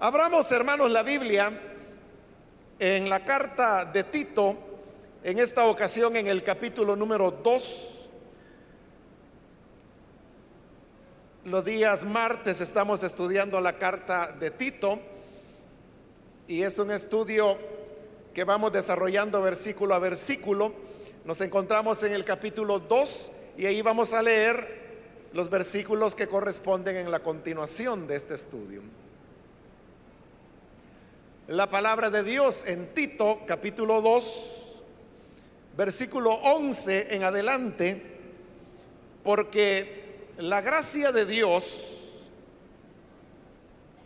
Abramos, hermanos, la Biblia en la carta de Tito, en esta ocasión en el capítulo número 2. Los días martes estamos estudiando la carta de Tito y es un estudio que vamos desarrollando versículo a versículo. Nos encontramos en el capítulo 2 y ahí vamos a leer los versículos que corresponden en la continuación de este estudio. La palabra de Dios en Tito capítulo 2, versículo 11 en adelante, porque la gracia de Dios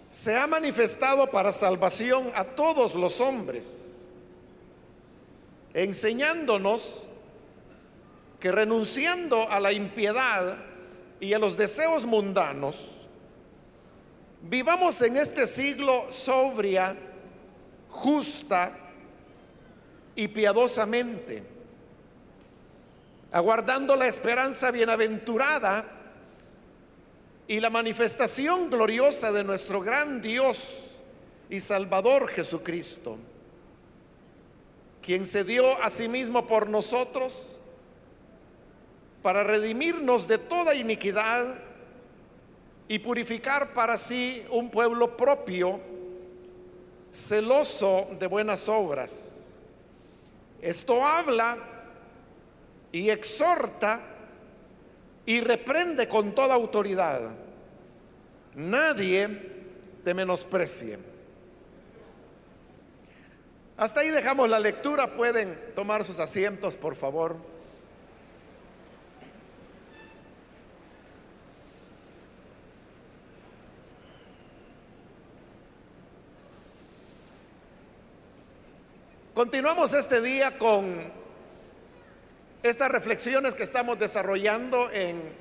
se ha manifestado para salvación a todos los hombres, enseñándonos que renunciando a la impiedad, y a los deseos mundanos, vivamos en este siglo sobria, justa y piadosamente, aguardando la esperanza bienaventurada y la manifestación gloriosa de nuestro gran Dios y Salvador Jesucristo, quien se dio a sí mismo por nosotros, para redimirnos de toda iniquidad y purificar para sí un pueblo propio, celoso de buenas obras. Esto habla y exhorta y reprende con toda autoridad. Nadie te menosprecie. Hasta ahí dejamos la lectura. Pueden tomar sus asientos, por favor. Continuamos este día con estas reflexiones que estamos desarrollando en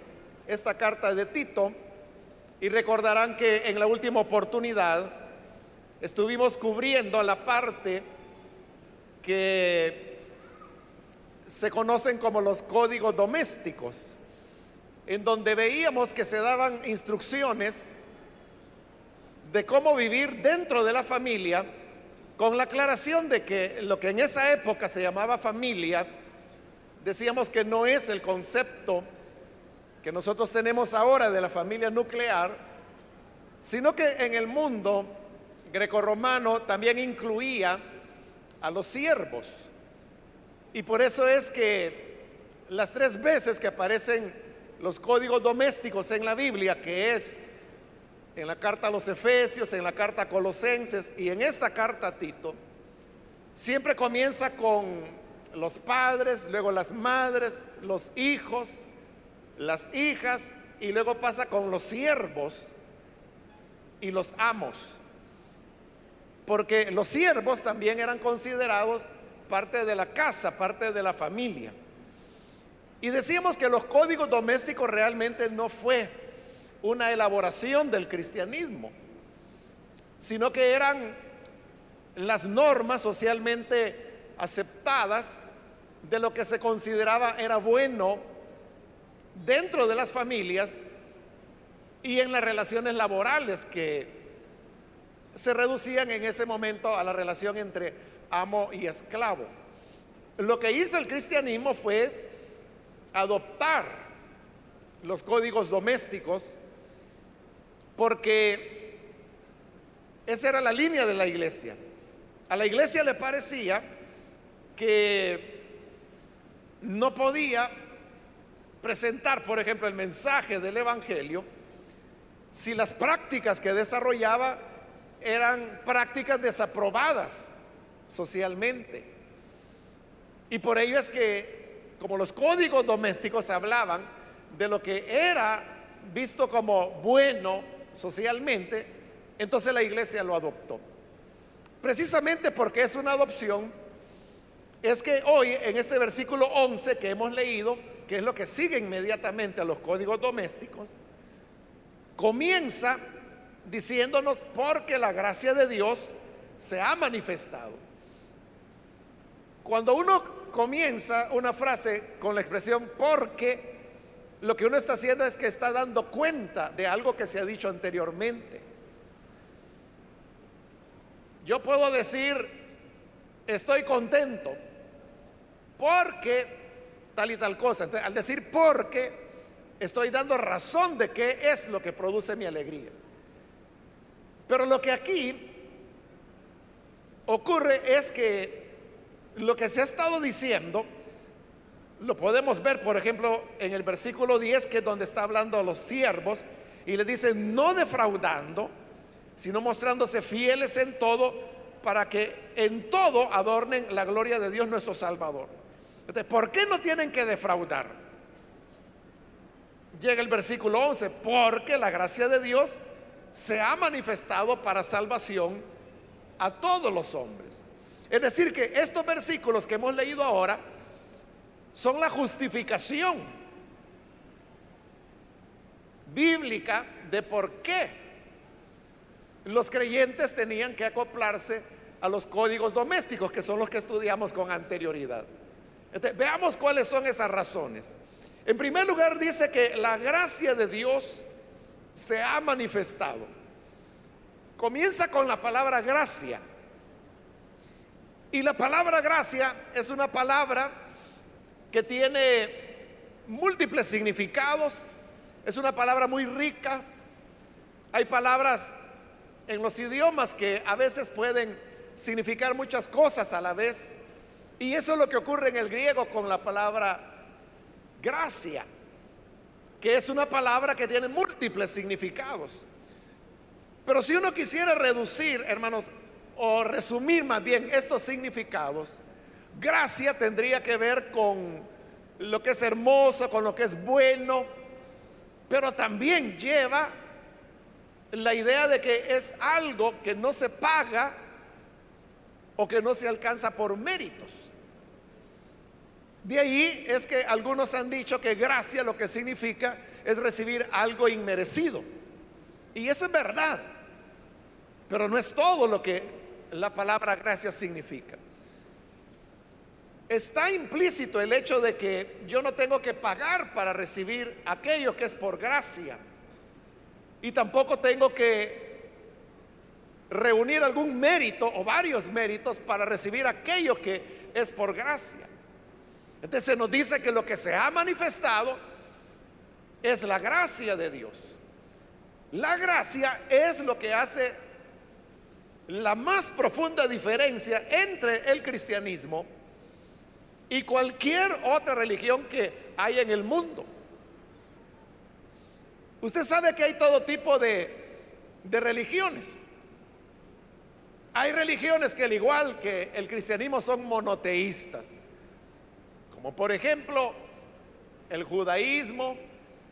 esta carta de Tito. Y recordarán que en la última oportunidad estuvimos cubriendo la parte que se conocen como los códigos domésticos, en donde veíamos que se daban instrucciones de cómo vivir dentro de la familia con la aclaración de que lo que en esa época se llamaba familia, decíamos que no es el concepto que nosotros tenemos ahora de la familia nuclear, sino que en el mundo grecorromano también incluía a los siervos. Y por eso es que las tres veces que aparecen los códigos domésticos en la Biblia, que es en la carta a los Efesios, en la carta a Colosenses y en esta carta a Tito, siempre comienza con los padres, luego las madres, los hijos, las hijas y luego pasa con los siervos y los amos. Porque los siervos también eran considerados parte de la casa, parte de la familia. Y decíamos que los códigos domésticos realmente no fue una elaboración del cristianismo, sino que eran las normas socialmente aceptadas de lo que se consideraba era bueno dentro de las familias y en las relaciones laborales que se reducían en ese momento a la relación entre amo y esclavo. Lo que hizo el cristianismo fue adoptar los códigos domésticos porque esa era la línea de la iglesia. A la iglesia le parecía que no podía presentar, por ejemplo, el mensaje del Evangelio si las prácticas que desarrollaba eran prácticas desaprobadas socialmente. Y por ello es que, como los códigos domésticos hablaban de lo que era visto como bueno, socialmente, entonces la iglesia lo adoptó. Precisamente porque es una adopción, es que hoy en este versículo 11 que hemos leído, que es lo que sigue inmediatamente a los códigos domésticos, comienza diciéndonos porque la gracia de Dios se ha manifestado. Cuando uno comienza una frase con la expresión porque, lo que uno está haciendo es que está dando cuenta de algo que se ha dicho anteriormente. yo puedo decir, estoy contento porque tal y tal cosa. al decir porque, estoy dando razón de qué es lo que produce mi alegría. Pero lo que aquí ocurre es que lo que se ha estado diciendo, lo podemos ver, por ejemplo, en el versículo 10, que es donde está hablando a los siervos, y le dice, no defraudando, sino mostrándose fieles en todo, para que en todo adornen la gloria de Dios nuestro Salvador. Entonces, ¿por qué no tienen que defraudar? Llega el versículo 11, porque la gracia de Dios se ha manifestado para salvación a todos los hombres. Es decir, que estos versículos que hemos leído ahora son la justificación bíblica de por qué los creyentes tenían que acoplarse a los códigos domésticos, que son los que estudiamos con anterioridad. veamos cuáles son esas razones. En primer lugar, dice que la gracia de Dios se ha manifestado. Comienza con la palabra gracia. Y la palabra gracia es una palabra que tiene múltiples significados, es una palabra muy rica. Hay palabras en los idiomas que a veces pueden significar muchas cosas a la vez. Y eso es lo que ocurre en el griego con la palabra gracia que es una palabra que tiene múltiples significados. Pero si uno quisiera reducir, hermanos, o resumir más bien estos significados, gracia tendría que ver con lo que es hermoso, con lo que es bueno, pero también lleva la idea de que es algo que no se paga o que no se alcanza por méritos. De ahí es que algunos han dicho que gracia lo que significa es recibir algo inmerecido. Y eso es verdad. Pero no es todo lo que la palabra gracia significa. Está implícito el hecho de que yo no tengo que pagar para recibir aquello que es por gracia. Y tampoco tengo que reunir algún mérito o varios méritos para recibir aquello que es por gracia. Entonces nos dice que lo que se ha manifestado es la gracia de Dios. La gracia es lo que hace la más profunda diferencia entre el cristianismo y cualquier otra religión que hay en el mundo. Usted sabe que hay todo tipo de, de religiones. Hay religiones que al igual que el cristianismo son monoteístas. Como por ejemplo, el judaísmo,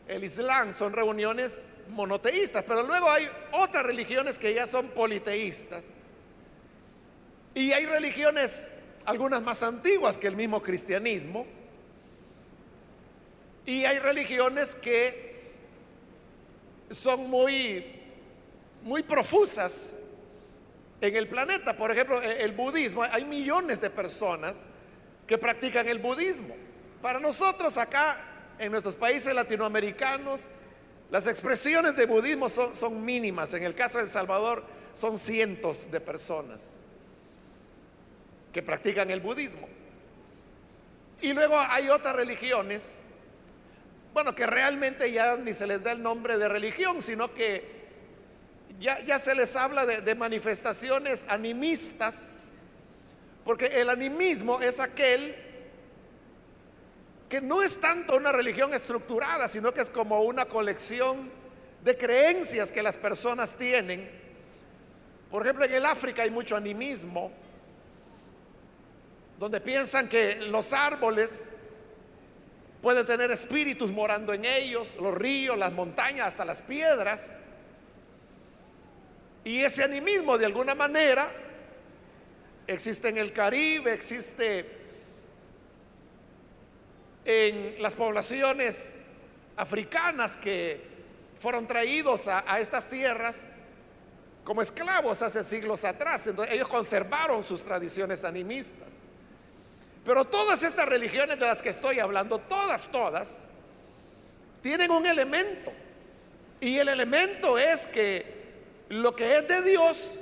el islam son reuniones monoteístas, pero luego hay otras religiones que ya son politeístas. Y hay religiones, algunas más antiguas que el mismo cristianismo, y hay religiones que son muy, muy profusas en el planeta. Por ejemplo, el budismo, hay millones de personas que practican el budismo. Para nosotros acá, en nuestros países latinoamericanos, las expresiones de budismo son, son mínimas. En el caso de El Salvador, son cientos de personas que practican el budismo. Y luego hay otras religiones, bueno, que realmente ya ni se les da el nombre de religión, sino que ya, ya se les habla de, de manifestaciones animistas porque el animismo es aquel que no es tanto una religión estructurada, sino que es como una colección de creencias que las personas tienen. Por ejemplo, en el África hay mucho animismo, donde piensan que los árboles pueden tener espíritus morando en ellos, los ríos, las montañas, hasta las piedras. Y ese animismo de alguna manera existe en el Caribe, existe en las poblaciones africanas que fueron traídos a, estas tierras como esclavos hace siglos atrás. Entonces, ellos conservaron sus tradiciones animistas. Pero todas estas religiones de las que estoy hablando, todas, todas, tienen un elemento. Y el elemento es que lo que es de Dios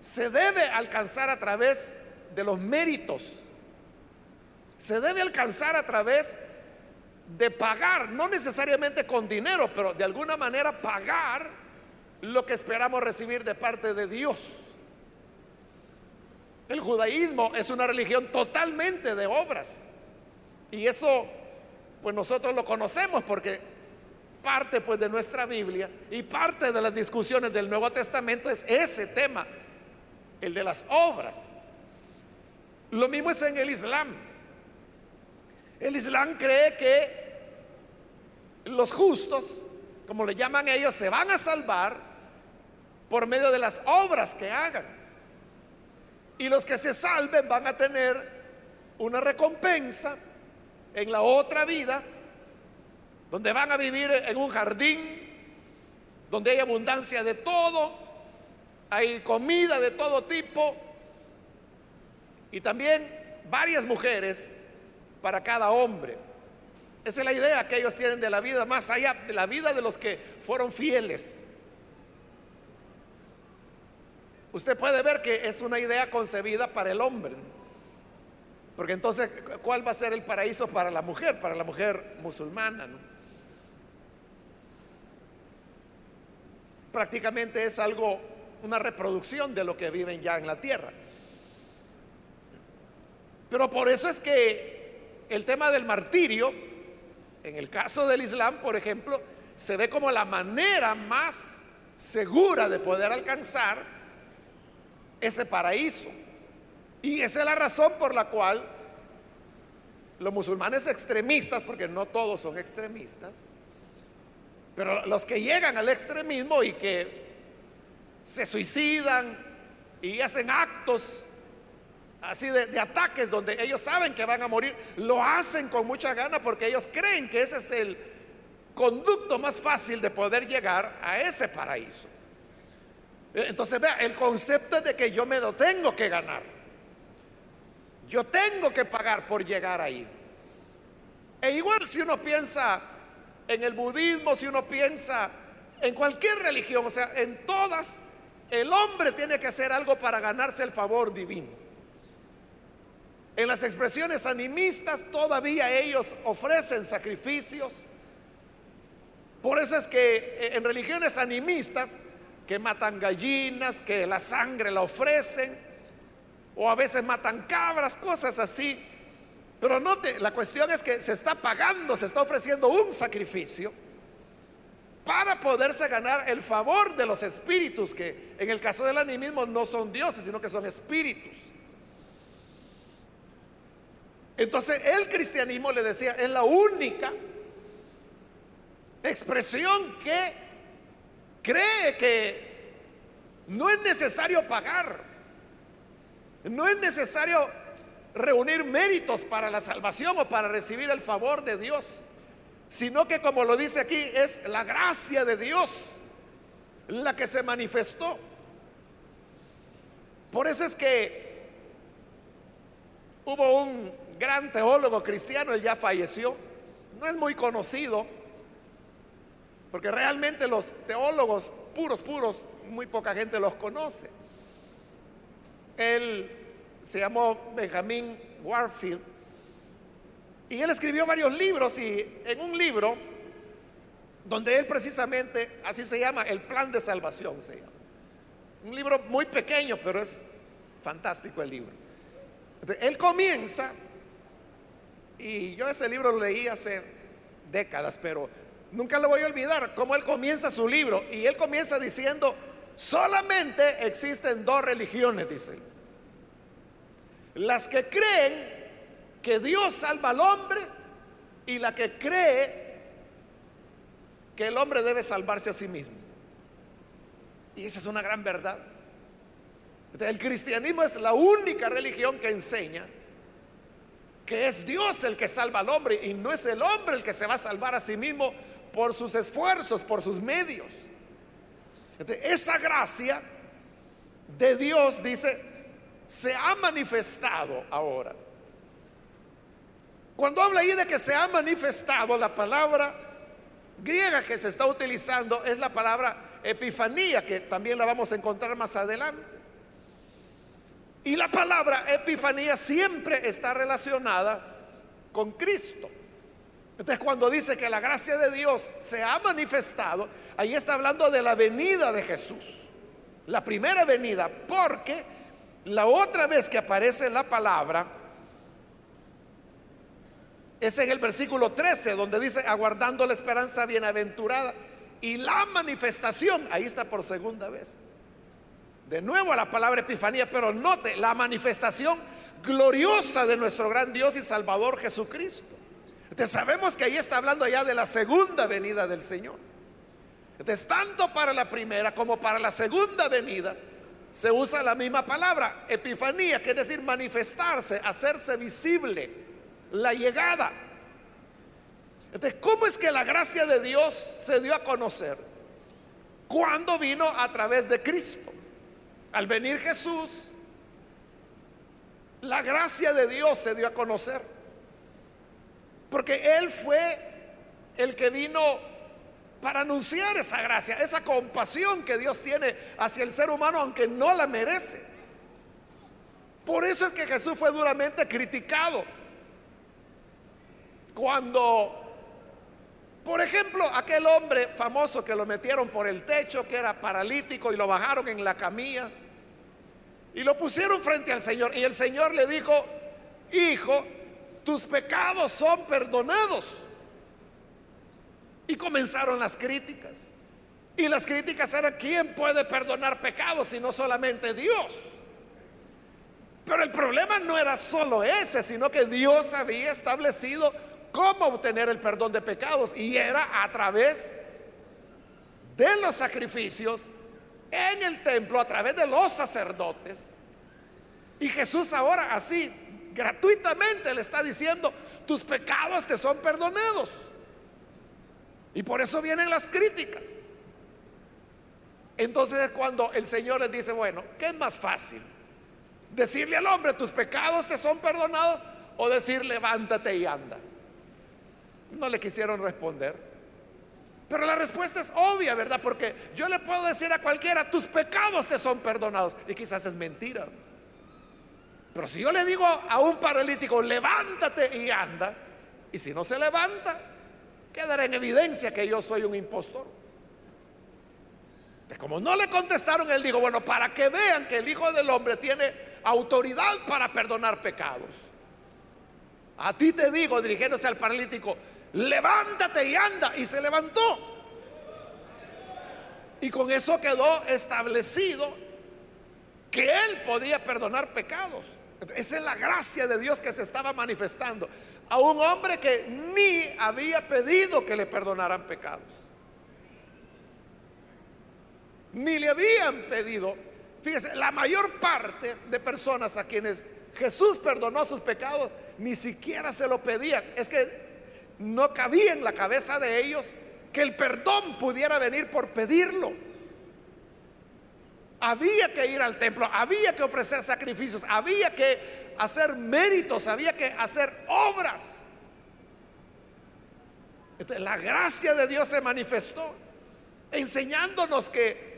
se debe alcanzar a través de los méritos. Se debe alcanzar a través de pagar, no necesariamente con dinero, pero de alguna manera pagar lo que esperamos recibir de parte de Dios. El judaísmo es una religión totalmente de obras. Y eso, pues nosotros lo conocemos porque parte pues de nuestra Biblia y parte de las discusiones del Nuevo Testamento es ese tema, el de las obras. Lo mismo es en el Islam. El Islam cree que los justos, como le llaman ellos, se van a salvar por medio de las obras que hagan. Y los que se salven van a tener una recompensa en la otra vida, donde van a vivir en un jardín, donde hay abundancia de todo, hay comida de todo tipo y también varias mujeres para cada hombre. Esa es la idea que ellos tienen de la vida, más allá de la vida de los que fueron fieles. Usted puede ver que es una idea concebida para el hombre. Porque entonces, ¿cuál va a ser el paraíso para la mujer? Para la mujer musulmana. Prácticamente es algo, una reproducción de lo que viven ya en la tierra. Pero por eso es que el tema del martirio, en el caso del Islam, por ejemplo, se ve como la manera más segura de poder alcanzar ese paraíso. Y esa es la razón por la cual los musulmanes extremistas, porque no todos son extremistas, pero los que llegan al extremismo y que se suicidan y hacen actos así de, ataques donde ellos saben que van a morir, lo hacen con mucha gana porque ellos creen que ese es el conducto más fácil de poder llegar a ese paraíso. Entonces, vea, el concepto es de que yo me lo tengo que ganar. Yo tengo que pagar por llegar ahí. E igual si uno piensa en el budismo, si uno piensa en cualquier religión, o sea, en todas, el hombre tiene que hacer algo para ganarse el favor divino. En las expresiones animistas todavía ellos ofrecen sacrificios. Por eso es que eh, en religiones animistas que matan gallinas, que la sangre la ofrecen, o a veces matan cabras, cosas así. Pero note, la cuestión es que se está pagando, se está ofreciendo un sacrificio para poderse ganar el favor de los espíritus, que en el caso del animismo no son dioses, sino que son espíritus. Entonces el cristianismo, le decía, es la única expresión que cree que no es necesario pagar, no es necesario reunir méritos para la salvación o para recibir el favor de Dios, sino que como lo dice aquí, es la gracia de Dios la que se manifestó. Por eso es que hubo un gran teólogo cristiano, él ya falleció, no es muy conocido, porque realmente los teólogos puros, puros, muy poca gente los conoce. Él se llamó Benjamin Warfield y él escribió varios libros y en un libro donde él precisamente, así se llama, el plan de salvación se llama. Un libro muy pequeño, pero es fantástico el libro. Él comienza y yo ese libro lo leí hace décadas, pero nunca lo voy a olvidar, cómo él comienza su libro. Y él comienza diciendo, solamente existen dos religiones, dice. Las que creen que Dios salva al hombre y la que cree que el hombre debe salvarse a sí mismo. Y esa es una gran verdad. El cristianismo es la única religión que enseña que es Dios el que salva al hombre y no es el hombre el que se va a salvar a sí mismo por sus esfuerzos, por sus medios. esa gracia de Dios, dice, se ha manifestado ahora. Cuando habla ahí de que se ha manifestado, la palabra griega que se está utilizando es la palabra epifanía, que también la vamos a encontrar más adelante. Y la palabra epifanía siempre está relacionada con Cristo. Entonces cuando dice que la gracia de Dios se ha manifestado, ahí está hablando de la venida de Jesús. La primera venida, porque la otra vez que aparece la palabra es en el versículo 13, donde dice, aguardando la esperanza bienaventurada. Y la manifestación, ahí está por segunda vez. De nuevo la palabra epifanía, pero note la manifestación gloriosa de nuestro gran Dios y Salvador Jesucristo. Entonces sabemos que ahí está hablando ya de la segunda venida del Señor. Entonces tanto para la primera como para la segunda venida se usa la misma palabra, epifanía, que es decir, manifestarse, hacerse visible, la llegada. Entonces, ¿cómo es que la gracia de Dios se dio a conocer? Cuando vino a través de Cristo. Al venir Jesús, la gracia de Dios se dio a conocer. Porque Él fue el que vino para anunciar esa gracia, esa compasión que Dios tiene hacia el ser humano, aunque no la merece. Por eso es que Jesús fue duramente criticado. Cuando por ejemplo, aquel hombre famoso que lo metieron por el techo, que era paralítico y lo bajaron en la camilla y lo pusieron frente al Señor. Y el Señor le dijo, hijo, tus pecados son perdonados. Y comenzaron las críticas. Y las críticas eran, ¿quién puede perdonar pecados si no solamente Dios? Pero el problema no era solo ese, sino que Dios había establecido cómo obtener el perdón de pecados. Y era a través de los sacrificios en el templo a través de los sacerdotes. Y Jesús ahora así, gratuitamente le está diciendo, tus pecados te son perdonados. Y por eso vienen las críticas. Entonces es cuando el Señor les dice, bueno, ¿qué es más fácil? Decirle al hombre, tus pecados te son perdonados o decir, levántate y anda. No le quisieron responder. Pero la respuesta es obvia, ¿verdad? Porque yo le puedo decir a cualquiera, tus pecados te son perdonados. Y quizás es mentira. Pero si yo le digo a un paralítico, levántate y anda, y si no se levanta, quedará en evidencia que yo soy un impostor. Como no le contestaron, él dijo, bueno, para que vean que el Hijo del Hombre tiene autoridad para perdonar pecados. A ti te digo, dirigiéndose al paralítico, levántate y anda. Y se levantó. Y con eso quedó establecido que él podía perdonar pecados. Esa es la gracia de Dios que se estaba manifestando a un hombre que ni había pedido que le perdonaran pecados. Ni le habían pedido. Fíjese, la mayor parte de personas a quienes Jesús perdonó sus pecados, ni siquiera se lo pedían. Es que no cabía en la cabeza de ellos que el perdón pudiera venir por pedirlo. Había que ir al templo, había que ofrecer sacrificios, había que hacer méritos, había que hacer obras. La gracia de Dios se manifestó enseñándonos que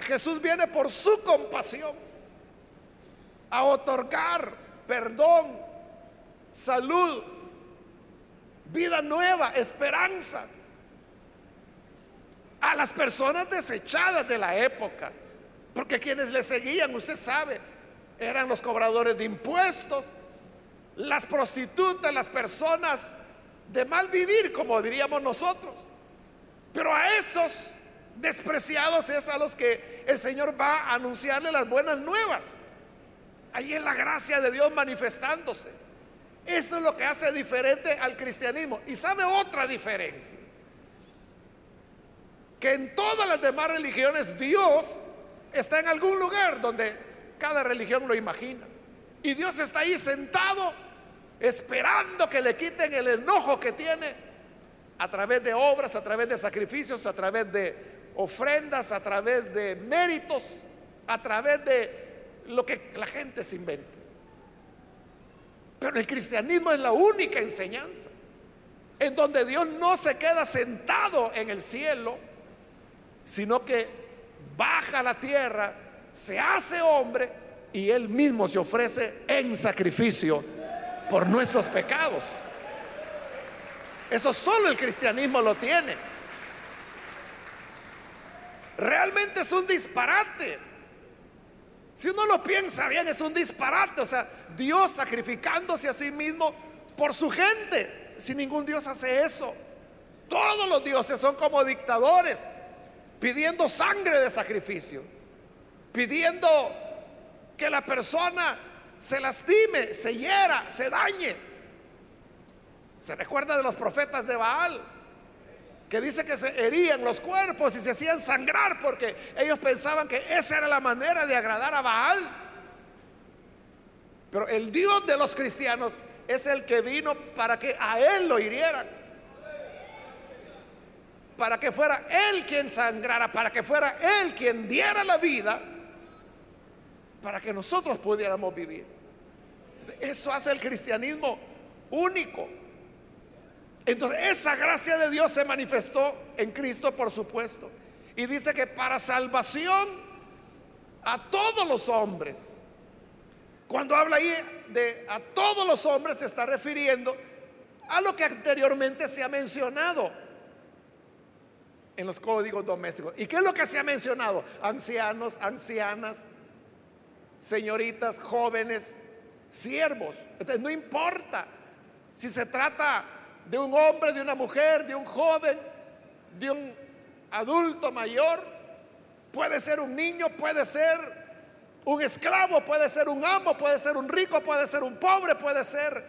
Jesús viene por su compasión a otorgar perdón, salud, vida nueva, esperanza. A las personas desechadas de la época, porque quienes le seguían, usted sabe, eran los cobradores de impuestos, las prostitutas, las personas de mal vivir, como diríamos nosotros. Pero a esos despreciados es a los que el Señor va a anunciarle las buenas nuevas. Ahí es la gracia de Dios manifestándose. Eso es lo que hace diferente al cristianismo. Y sabe otra diferencia. Que en todas las demás religiones Dios está en algún lugar donde cada religión lo imagina. Y Dios está ahí sentado esperando que le quiten el enojo que tiene a través de obras, a través de sacrificios, a través de ofrendas, a través de méritos, a través de lo que la gente se inventa. Pero el cristianismo es la única enseñanza en donde Dios no se queda sentado en el cielo, sino que baja la tierra, se hace hombre y Él mismo se ofrece en sacrificio por nuestros pecados. Eso solo el cristianismo lo tiene. Realmente es un disparate. Si uno lo piensa bien, es un disparate. O sea, Dios sacrificándose a sí mismo por su gente. Si ningún Dios hace eso. Todos los dioses son como dictadores, pidiendo sangre de sacrificio, pidiendo que la persona se lastime, se hiera, se dañe. Se recuerda de los profetas de Baal, que dice que se herían los cuerpos y se hacían sangrar porque ellos pensaban que esa era la manera de agradar a Baal. Pero el Dios de los cristianos es el que vino para que a él lo hirieran. Para que fuera él quien sangrara, para que fuera él quien diera la vida, para que nosotros pudiéramos vivir. Eso hace el cristianismo único. Entonces, esa gracia de Dios se manifestó en Cristo, por supuesto. Y dice que para salvación a todos los hombres. Cuando habla ahí de a todos los hombres, se está refiriendo a lo que anteriormente se ha mencionado en los códigos domésticos. ¿Y qué es lo que se ha mencionado? Ancianos, ancianas, señoritas, jóvenes, siervos. Entonces, no importa si se trata de un hombre, de una mujer, de un joven, de un adulto mayor, puede ser un niño, puede ser un esclavo, puede ser un amo, puede ser un rico, puede ser un pobre, puede ser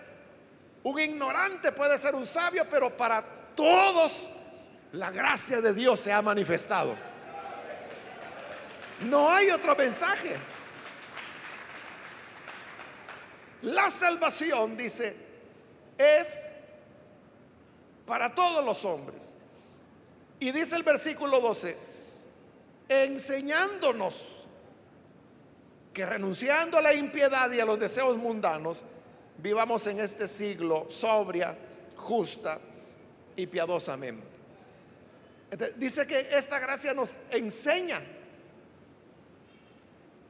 un ignorante, puede ser un sabio, pero para todos la gracia de Dios se ha manifestado. No hay otro mensaje. La salvación, dice, es para todos los hombres. Y dice el versículo 12, enseñándonos que renunciando a la impiedad y a los deseos mundanos, vivamos en este siglo sobria, justa y piadosamente. Dice que esta gracia nos enseña.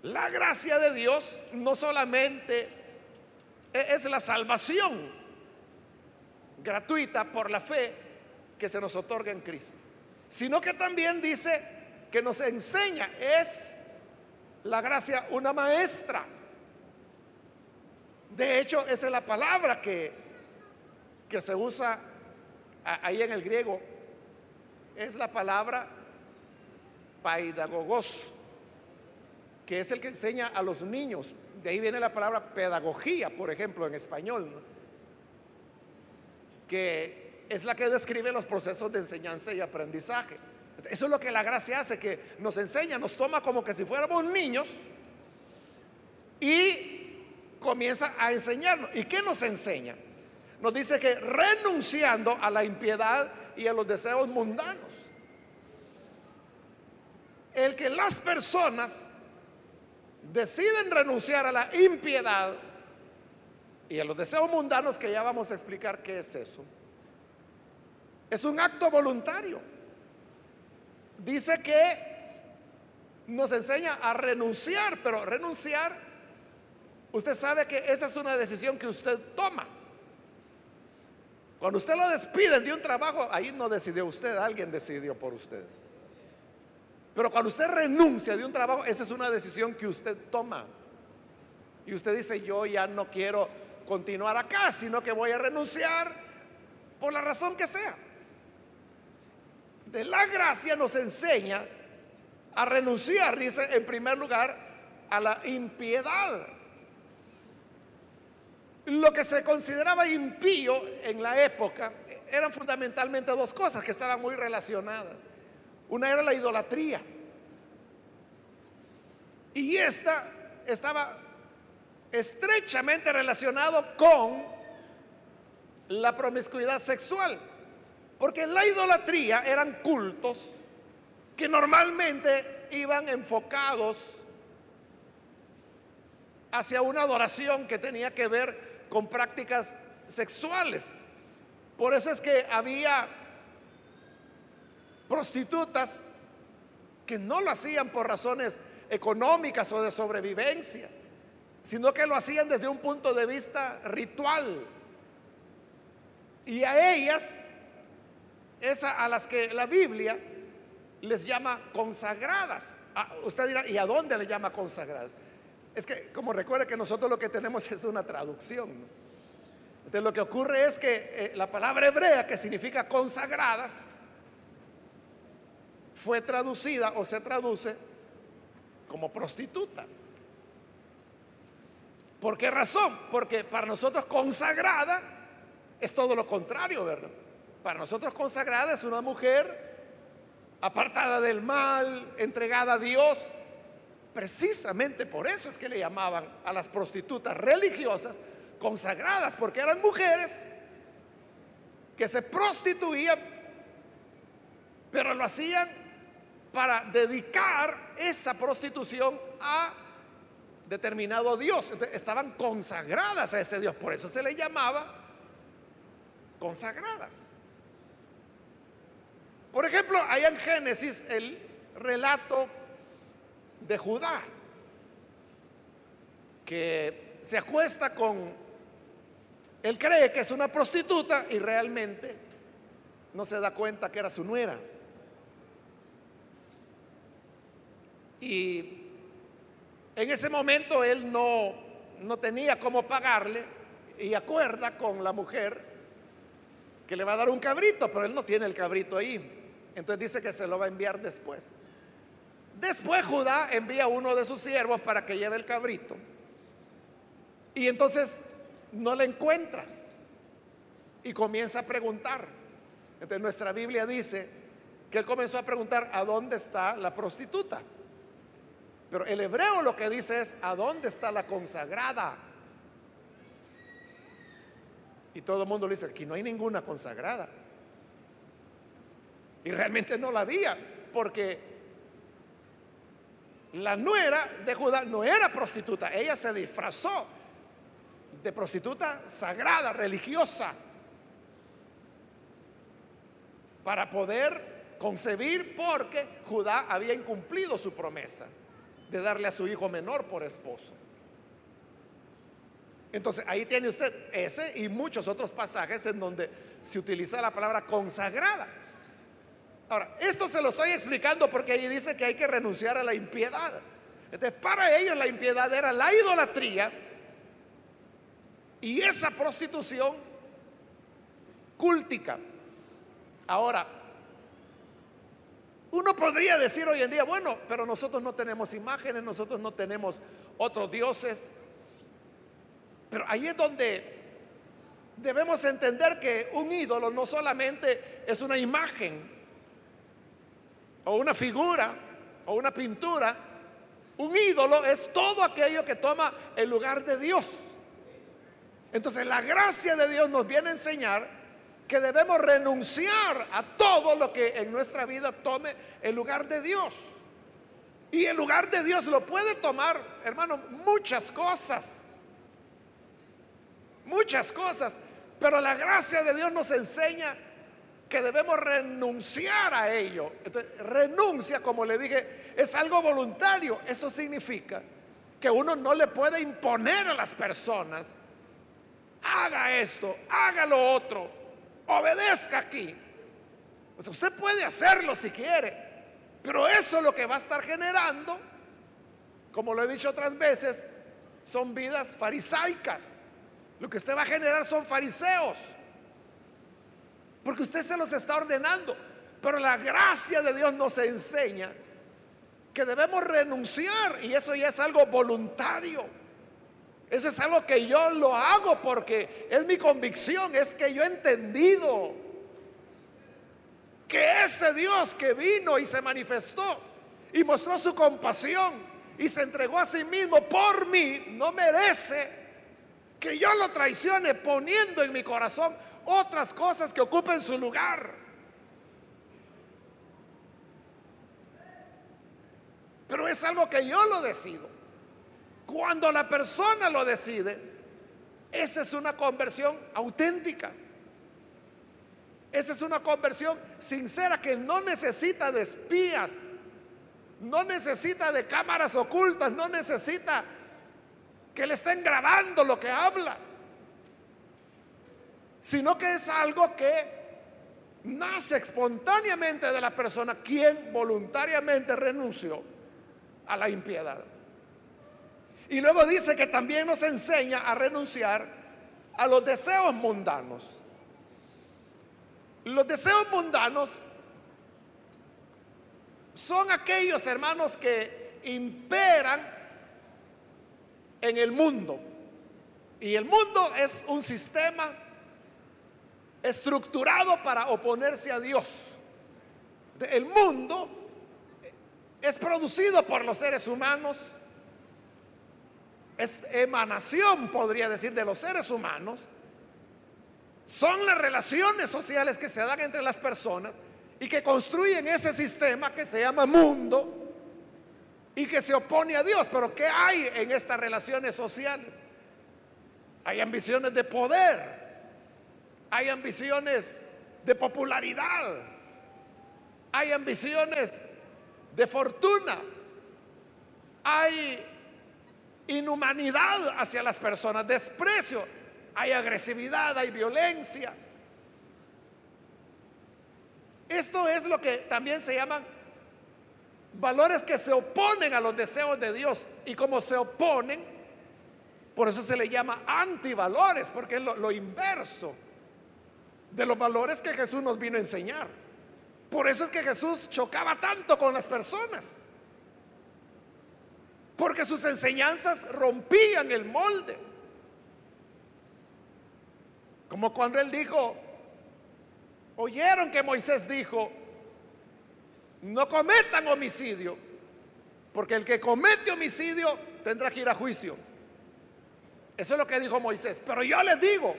La gracia de Dios no solamente e-, es la salvación, gratuita por la fe que se nos otorga en Cristo, sino que también dice que nos enseña, es la gracia una maestra. De hecho, esa es la palabra que, que se usa ahí en el griego, es la palabra paidagogos, que es el que enseña a los niños. De ahí viene la palabra pedagogía, por ejemplo, en español que es la que describe los procesos de enseñanza y aprendizaje. Eso es lo que la gracia hace, que nos enseña, nos toma como que si fuéramos niños y comienza a enseñarnos. ¿Y qué nos enseña? Nos dice que renunciando a la impiedad y a los deseos mundanos, el que las personas deciden renunciar a la impiedad y a los deseos mundanos que ya vamos a explicar qué es eso. Es un acto voluntario. Dice que nos enseña a renunciar, pero renunciar, usted sabe que esa es una decisión que usted toma. Cuando usted lo despiden de un trabajo, ahí no decidió usted, alguien decidió por usted. Pero cuando usted renuncia de un trabajo, esa es una decisión que usted toma. Y usted dice, yo ya no quiero continuar acá, sino que voy a renunciar por la razón que sea. De la gracia nos enseña a renunciar, dice en primer lugar, a la impiedad. Lo que se consideraba impío en la época eran fundamentalmente dos cosas que estaban muy relacionadas. Una era la idolatría. Y esta estaba estrechamente relacionado con la promiscuidad sexual. Porque la idolatría eran cultos que normalmente iban enfocados hacia una adoración que tenía que ver con prácticas sexuales. Por eso es que había prostitutas que no lo hacían por razones económicas o de sobrevivencia, sino que lo hacían desde un punto de vista ritual. Y a ellas, es a, las que la Biblia les llama consagradas. Ah, usted dirá, ¿y a dónde le llama consagradas? Es que, como recuerde que nosotros lo que tenemos es una traducción. Entonces lo que ocurre es que eh, la palabra hebrea que significa consagradas fue traducida o se traduce como prostituta. ¿Por qué razón? Porque para nosotros consagrada es todo lo contrario, ¿verdad? Para nosotros consagrada es una mujer apartada del mal, entregada a Dios. Precisamente por eso es que le llamaban a las prostitutas religiosas consagradas, porque eran mujeres que se prostituían, pero lo hacían para dedicar esa prostitución a determinado Dios. estaban consagradas a ese Dios, por eso se le llamaba consagradas. Por ejemplo, hay en Génesis el relato de Judá, que se acuesta con, él cree que es una prostituta y realmente no se da cuenta que era su nuera. Y en ese momento él no, no tenía cómo pagarle y acuerda con la mujer que le va a dar un cabrito, pero él no tiene el cabrito ahí. Entonces dice que se lo va a enviar después. Después Judá envía a uno de sus siervos para que lleve el cabrito. Y entonces no le encuentra. Y comienza a preguntar. Entonces nuestra Biblia dice que él comenzó a preguntar a dónde está la prostituta. Pero el hebreo lo que dice es, ¿a dónde está la consagrada? Y todo el mundo le dice, aquí no hay ninguna consagrada. Y realmente no la había, porque la nuera de Judá no era prostituta, ella se disfrazó de prostituta sagrada, religiosa, para poder concebir porque Judá había incumplido su promesa de darle a su hijo menor por esposo. Entonces ahí tiene usted ese y muchos otros pasajes en donde se utiliza la palabra consagrada. Ahora, esto se lo estoy explicando porque ahí dice que hay que renunciar a la impiedad. Entonces, para ellos la impiedad era la idolatría y esa prostitución cúltica. Ahora, uno podría decir hoy en día, bueno, pero nosotros no tenemos imágenes, nosotros no tenemos otros dioses. Pero ahí es donde debemos entender que un ídolo no solamente es una imagen, o una figura o una pintura. Un ídolo es todo aquello que toma el lugar de Dios. Entonces la gracia de Dios nos viene a enseñar que debemos renunciar a todo lo que en nuestra vida tome el lugar de Dios. Y el lugar de Dios lo puede tomar, hermano, muchas cosas. Muchas cosas. Pero la gracia de Dios nos enseña que debemos renunciar a ello. Entonces, renuncia, como le dije, es algo voluntario. Esto significa que uno no le puede imponer a las personas, haga esto, haga lo otro, obedezca aquí. usted puede hacerlo si quiere, pero eso lo que va a estar generando, como lo he dicho otras veces, son vidas farisaicas. Lo que usted va a generar son fariseos porque usted se los está ordenando. Pero la gracia de Dios nos enseña que debemos renunciar y eso ya es algo voluntario. Eso es algo que yo lo hago porque es mi convicción, es que yo he entendido que ese Dios que vino y se manifestó y mostró su compasión y se entregó a sí mismo por mí, no merece que yo lo traicione poniendo en mi corazón otras cosas que ocupen su lugar. Pero es algo que yo lo decido. Cuando la persona lo decide, esa es una conversión auténtica. Esa es una conversión sincera que no necesita de espías, no necesita de cámaras ocultas, no necesita que le estén grabando lo que habla, sino que es algo que nace espontáneamente de la persona quien voluntariamente renunció a la impiedad. Y luego dice que también nos enseña a renunciar a los deseos mundanos. Los deseos mundanos son aquellos hermanos que imperan en el mundo. Y el mundo es un sistema estructurado para oponerse a Dios. El mundo es producido por los seres humanos, es emanación, podría decir, de los seres humanos son las relaciones sociales que se dan entre las personas y que construyen ese sistema que se llama mundo y que se opone a Dios. Pero ¿qué hay en estas relaciones sociales? Hay ambiciones de poder, hay ambiciones de popularidad, hay ambiciones de fortuna, hay inhumanidad hacia las personas, desprecio hay agresividad, hay violencia. Esto es lo que también se llaman valores que se oponen a los deseos de Dios. Y como se oponen, por eso se le llama antivalores, porque es lo, lo inverso de los valores que Jesús nos vino a enseñar. Por eso es que Jesús chocaba tanto con las personas. Porque sus enseñanzas rompían el molde. Como cuando él dijo, oyeron que Moisés dijo, no cometan homicidio, porque el que comete homicidio tendrá que ir a juicio. Eso es lo que dijo Moisés. Pero yo les digo,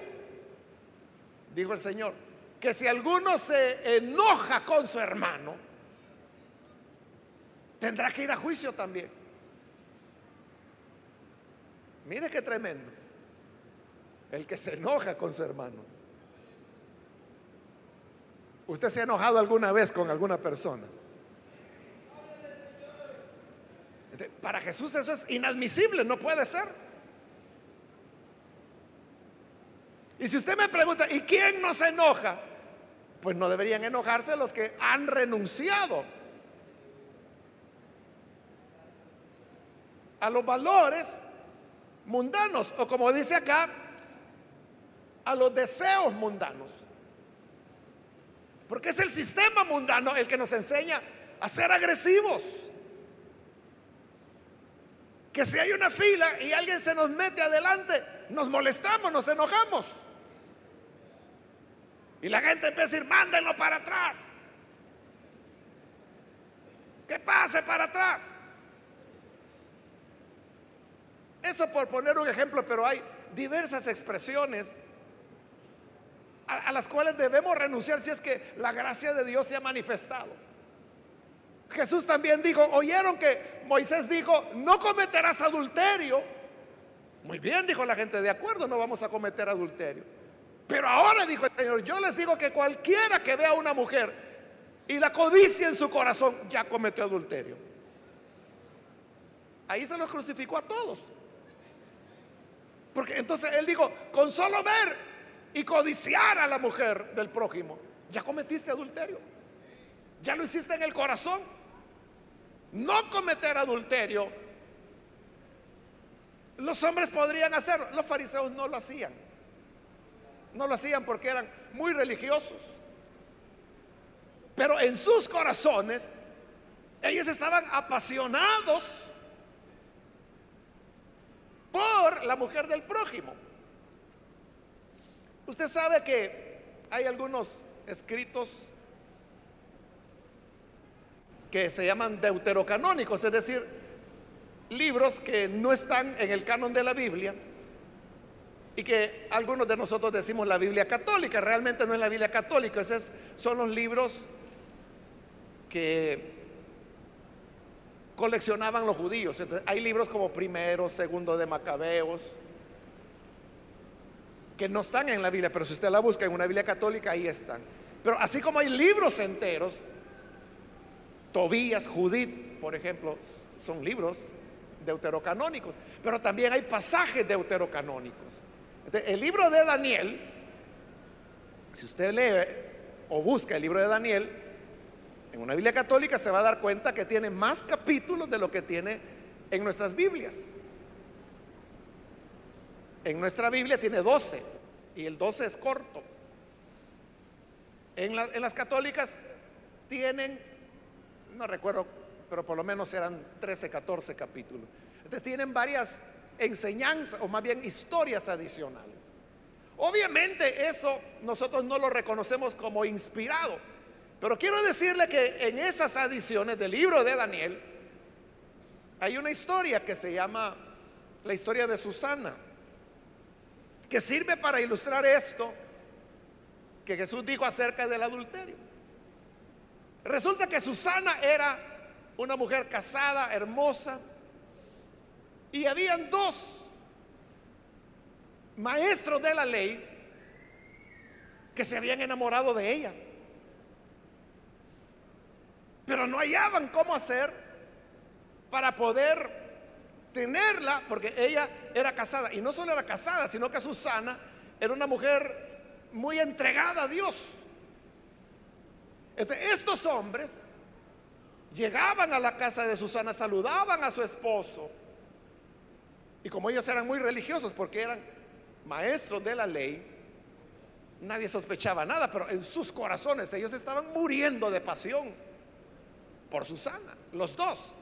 dijo el Señor, que si alguno se enoja con su hermano, tendrá que ir a juicio también. Mire qué tremendo. El que se enoja con su hermano. ¿Usted se ha enojado alguna vez con alguna persona? Para Jesús eso es inadmisible, no puede ser. Y si usted me pregunta, ¿y quién no se enoja? Pues no deberían enojarse los que han renunciado a los valores mundanos, o como dice acá, a los deseos mundanos. Porque es el sistema mundano el que nos enseña a ser agresivos. Que si hay una fila y alguien se nos mete adelante, nos molestamos, nos enojamos. Y la gente empieza a decir, mándenlo para atrás. Que pase para atrás. Eso por poner un ejemplo, pero hay diversas expresiones a, las cuales debemos renunciar si es que la gracia de Dios se ha manifestado. Jesús también dijo, oyeron que Moisés dijo, no cometerás adulterio. Muy bien, dijo la gente, de acuerdo, no vamos a cometer adulterio. Pero ahora, dijo el Señor, yo les digo que cualquiera que vea a una mujer y la codicia en su corazón, ya cometió adulterio. Ahí se los crucificó a todos. Porque entonces él dijo, con solo ver y codiciar a la mujer del prójimo, ya cometiste adulterio. Ya lo hiciste en el corazón. No cometer adulterio. Los hombres podrían hacerlo. Los fariseos no lo hacían. No lo hacían porque eran muy religiosos. Pero en sus corazones, ellos estaban apasionados por la mujer del prójimo. Usted sabe que hay algunos escritos que se llaman deuterocanónicos, es decir, libros que no están en el canon de la Biblia y que algunos de nosotros decimos la Biblia católica, realmente no es la Biblia católica, esos son los libros que coleccionaban los judíos. Entonces, hay libros como primero, segundo de Macabeos, que no están en la Biblia, pero si usted la busca en una Biblia católica, ahí están. Pero así como hay libros enteros, Tobías, Judith, por ejemplo, son libros deuterocanónicos, pero también hay pasajes deuterocanónicos. el libro de Daniel, si usted lee o busca el libro de Daniel, en una Biblia católica se va a dar cuenta que tiene más capítulos de lo que tiene en nuestras Biblias. En nuestra Biblia tiene 12 y el 12 es corto. En, las católicas tienen, no recuerdo, pero por lo menos eran 13, 14 capítulos. Entonces tienen varias enseñanzas o más bien historias adicionales. Obviamente eso nosotros no lo reconocemos como inspirado, pero quiero decirle que en esas adiciones del libro de Daniel hay una historia que se llama la historia de Susana que sirve para ilustrar esto que Jesús dijo acerca del adulterio. Resulta que Susana era una mujer casada, hermosa, y habían dos maestros de la ley que se habían enamorado de ella, pero no hallaban cómo hacer para poder tenerla, porque ella era casada, y no solo era casada, sino que Susana era una mujer muy entregada a Dios. estos hombres llegaban a la casa de Susana, saludaban a su esposo, y como ellos eran muy religiosos, porque eran maestros de la ley, nadie sospechaba nada, pero en sus corazones ellos estaban muriendo de pasión por Susana, los dos.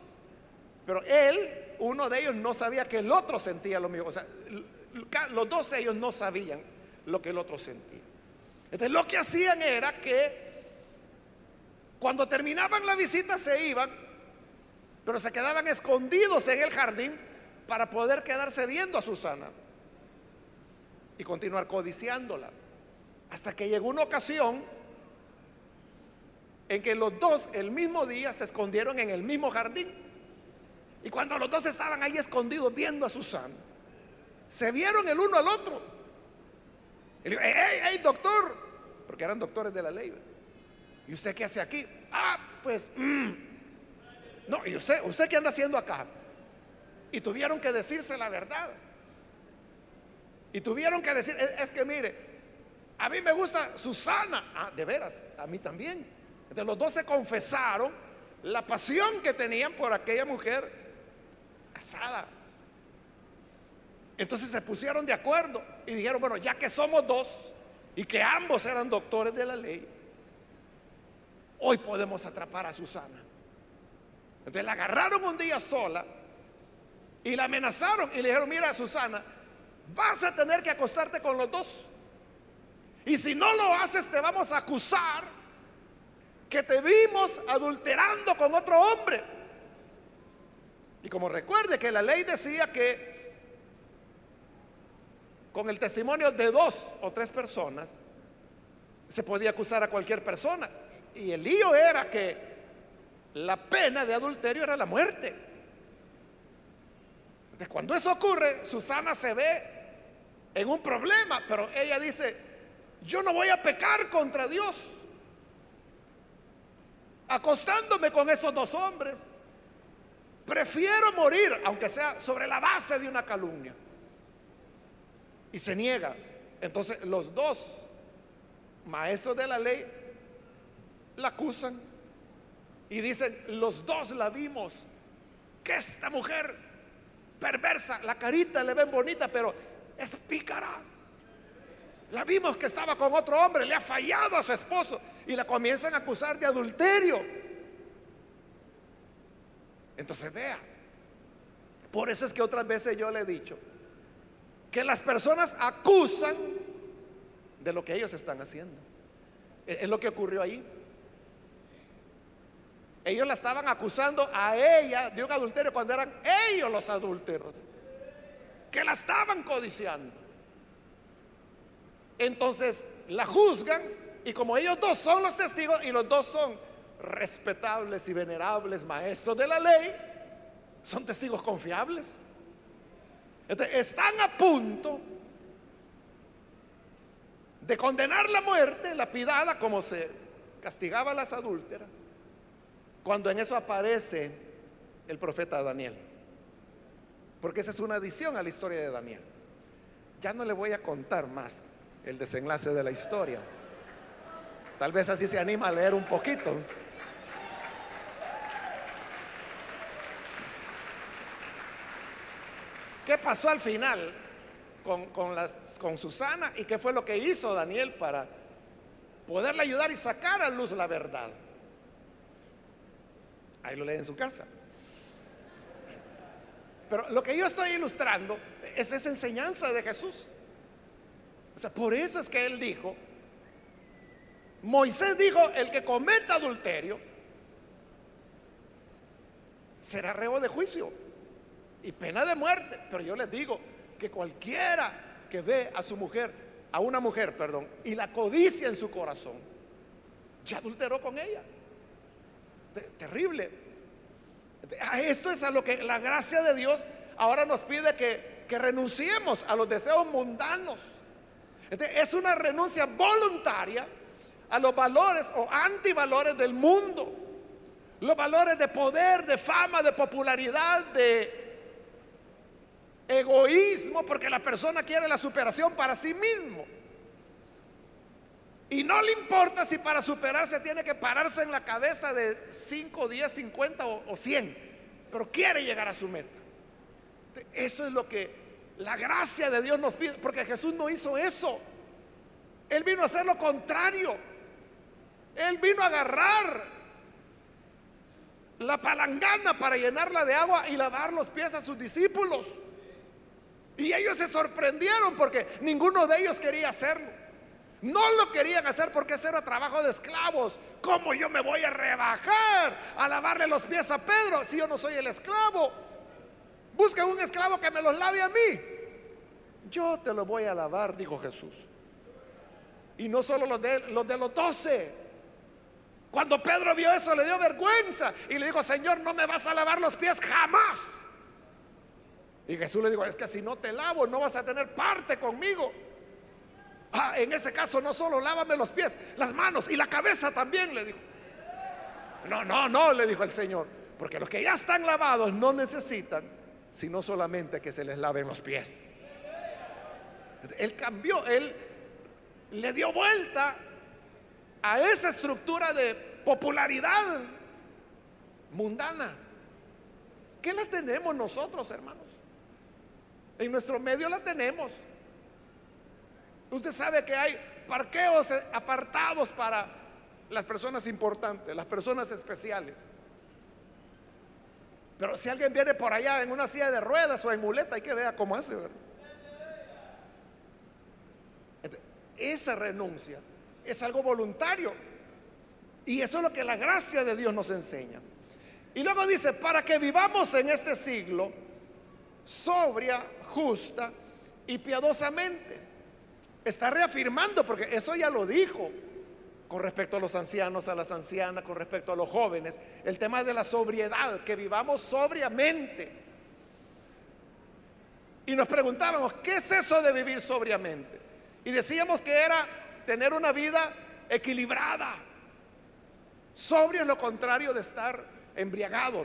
Pero él uno de ellos no sabía que el otro sentía lo mismo. O sea, los dos ellos no sabían lo que el otro sentía. Entonces lo que hacían era que cuando terminaban la visita se iban, pero se quedaban escondidos en el jardín para poder quedarse viendo a Susana y continuar codiciándola. Hasta que llegó una ocasión en que los dos el mismo día se escondieron en el mismo jardín. Y cuando los dos estaban ahí escondidos viendo a Susana, se vieron el uno al otro. Y le digo, hey, doctor, porque eran doctores de la ley. ¿Y usted qué hace aquí? Ah, pues, mm. no, ¿y usted, usted qué anda haciendo acá? Y tuvieron que decirse la verdad. Y tuvieron que decir, es, que mire, a mí me gusta Susana. Ah, de veras, a mí también. Entonces los dos se confesaron la pasión que tenían por aquella mujer casada. Entonces se pusieron de acuerdo y dijeron, bueno, ya que somos dos y que ambos eran doctores de la ley, hoy podemos atrapar a Susana. Entonces la agarraron un día sola y la amenazaron y le dijeron, mira Susana, vas a tener que acostarte con los dos. Y si no lo haces, te vamos a acusar que te vimos adulterando con otro hombre. Y como recuerde que la ley decía que con el testimonio de dos o tres personas se podía acusar a cualquier persona. Y el lío era que la pena de adulterio era la muerte. Entonces, cuando eso ocurre, Susana se ve en un problema, pero ella dice, yo no voy a pecar contra Dios acostándome con estos dos hombres. Prefiero morir, aunque sea sobre la base de una calumnia. Y se niega. Entonces los dos maestros de la ley la acusan y dicen, los dos la vimos, que esta mujer perversa, la carita le ven bonita, pero es pícara. La vimos que estaba con otro hombre, le ha fallado a su esposo y la comienzan a acusar de adulterio. Entonces vea, por eso es que otras veces yo le he dicho que las personas acusan de lo que ellos están haciendo. E, es lo que ocurrió ahí. Ellos la estaban acusando a ella de un adulterio cuando eran ellos los adúlteros, que la estaban codiciando. Entonces la juzgan y como ellos dos son los testigos y los dos son respetables y venerables maestros de la ley son testigos confiables. están a punto de condenar la muerte, la pidada, como se castigaba a las adúlteras, cuando en eso aparece el profeta Daniel. porque esa es una adición a la historia de Daniel. Ya no le voy a contar más el desenlace de la historia. Tal vez así se anima a leer un poquito. ¿Qué pasó al final con, con, Susana y qué fue lo que hizo Daniel para poderle ayudar y sacar a luz la verdad? Ahí lo lee en su casa. Pero lo que yo estoy ilustrando es esa enseñanza de Jesús. O sea, por eso es que él dijo, Moisés dijo, el que cometa adulterio será reo de juicio y pena de muerte. Pero yo les digo que cualquiera que ve a su mujer, a una mujer, perdón, y la codicia en su corazón, ya adulteró con ella. terrible. esto es a lo que la gracia de Dios ahora nos pide que, que renunciemos a los deseos mundanos. es una renuncia voluntaria a los valores o antivalores del mundo. Los valores de poder, de fama, de popularidad, de Egoísmo porque la persona quiere la superación para sí mismo. Y no le importa si para superarse tiene que pararse en la cabeza de 5, 10, 50 o 100, pero quiere llegar a su meta. Eso es lo que la gracia de Dios nos pide, porque Jesús no hizo eso. Él vino a hacer lo contrario. Él vino a agarrar la palangana para llenarla de agua y lavar los pies a sus discípulos. Y ellos se sorprendieron porque ninguno de ellos quería hacerlo. No lo querían hacer porque ese era trabajo de esclavos. ¿Cómo yo me voy a rebajar a lavarle los pies a Pedro si yo no soy el esclavo? Busca un esclavo que me los lave a mí. Yo te lo voy a lavar, dijo Jesús. Y no solo los de los, de los doce. Cuando Pedro vio eso le dio vergüenza y le dijo, Señor, no me vas a lavar los pies jamás. Y Jesús le dijo, es que si no te lavo no vas a tener parte conmigo. Ah, en ese caso no solo lávame los pies, las manos y la cabeza también, le dijo. No, no, no, le dijo el Señor, porque los que ya están lavados no necesitan, sino solamente que se les laven los pies. Él cambió, él le dio vuelta a esa estructura de popularidad mundana. ¿Qué la tenemos nosotros, hermanos? En nuestro medio la tenemos. Usted sabe que hay parqueos apartados para las personas importantes, las personas especiales. Pero si alguien viene por allá en una silla de ruedas o en muleta, hay que ver cómo hace. Esa renuncia es algo voluntario. Y eso es lo que la gracia de Dios nos enseña. Y luego dice, para que vivamos en este siglo sobria, justa y piadosamente. Está reafirmando, porque eso ya lo dijo con respecto a los ancianos, a las ancianas, con respecto a los jóvenes, el tema de la sobriedad, que vivamos sobriamente. Y nos preguntábamos, ¿qué es eso de vivir sobriamente? Y decíamos que era tener una vida equilibrada. Sobrio es lo contrario de estar embriagado,